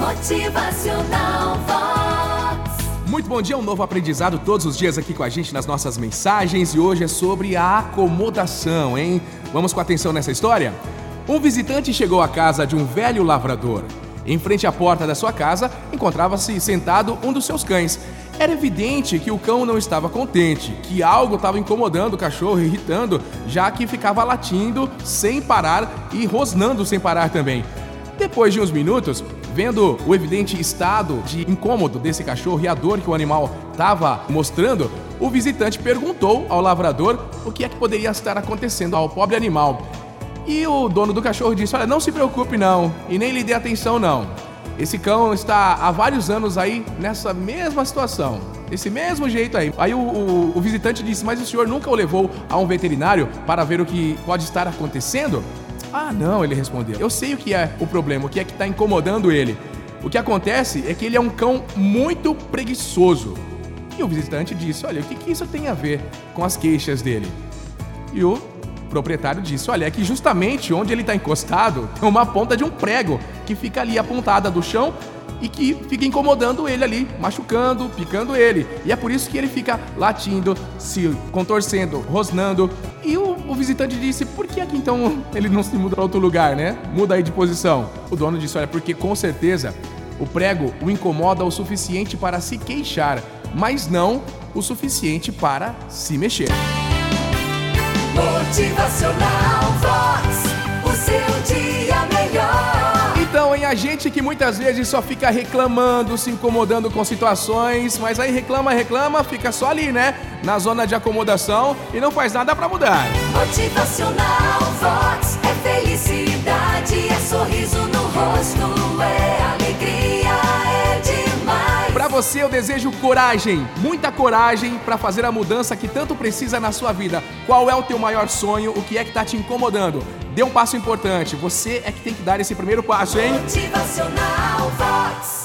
Motivacional Vox. Muito bom dia, um novo aprendizado todos os dias aqui com a gente nas nossas mensagens e hoje é sobre a acomodação, hein? Vamos com atenção nessa história? Um visitante chegou à casa de um velho lavrador. Em frente à porta da sua casa encontrava-se sentado um dos seus cães. Era evidente que o cão não estava contente, que algo estava incomodando o cachorro, irritando, já que ficava latindo sem parar e rosnando sem parar também. Depois de uns minutos, vendo o evidente estado de incômodo desse cachorro e a dor que o animal estava mostrando, o visitante perguntou ao lavrador o que é que poderia estar acontecendo ao pobre animal. E o dono do cachorro disse: Olha, não se preocupe não, e nem lhe dê atenção não. Esse cão está há vários anos aí nessa mesma situação, desse mesmo jeito aí. Aí o, o, o visitante disse: Mas o senhor nunca o levou a um veterinário para ver o que pode estar acontecendo? Ah, não, ele respondeu. Eu sei o que é o problema, o que é que está incomodando ele. O que acontece é que ele é um cão muito preguiçoso. E o visitante disse: Olha, o que, que isso tem a ver com as queixas dele? E o proprietário disse: Olha, é que justamente onde ele está encostado tem uma ponta de um prego que fica ali apontada do chão e que fica incomodando ele ali, machucando, picando ele. E é por isso que ele fica latindo, se contorcendo, rosnando. E o, o visitante disse: por que então ele não se muda para outro lugar, né? Muda aí de posição. O dono disse: olha, porque com certeza o prego o incomoda o suficiente para se queixar, mas não o suficiente para se mexer. Motivacional Vox. A gente que muitas vezes só fica reclamando, se incomodando com situações, mas aí reclama, reclama, fica só ali, né? Na zona de acomodação e não faz nada para mudar. Motivacional Vox. É felicidade, é sorriso no rosto, é alegria, é demais. Para você eu desejo coragem, muita coragem para fazer a mudança que tanto precisa na sua vida. Qual é o teu maior sonho? O que é que tá te incomodando? Dê um passo importante. Você é que tem que dar esse primeiro passo, hein? Vox.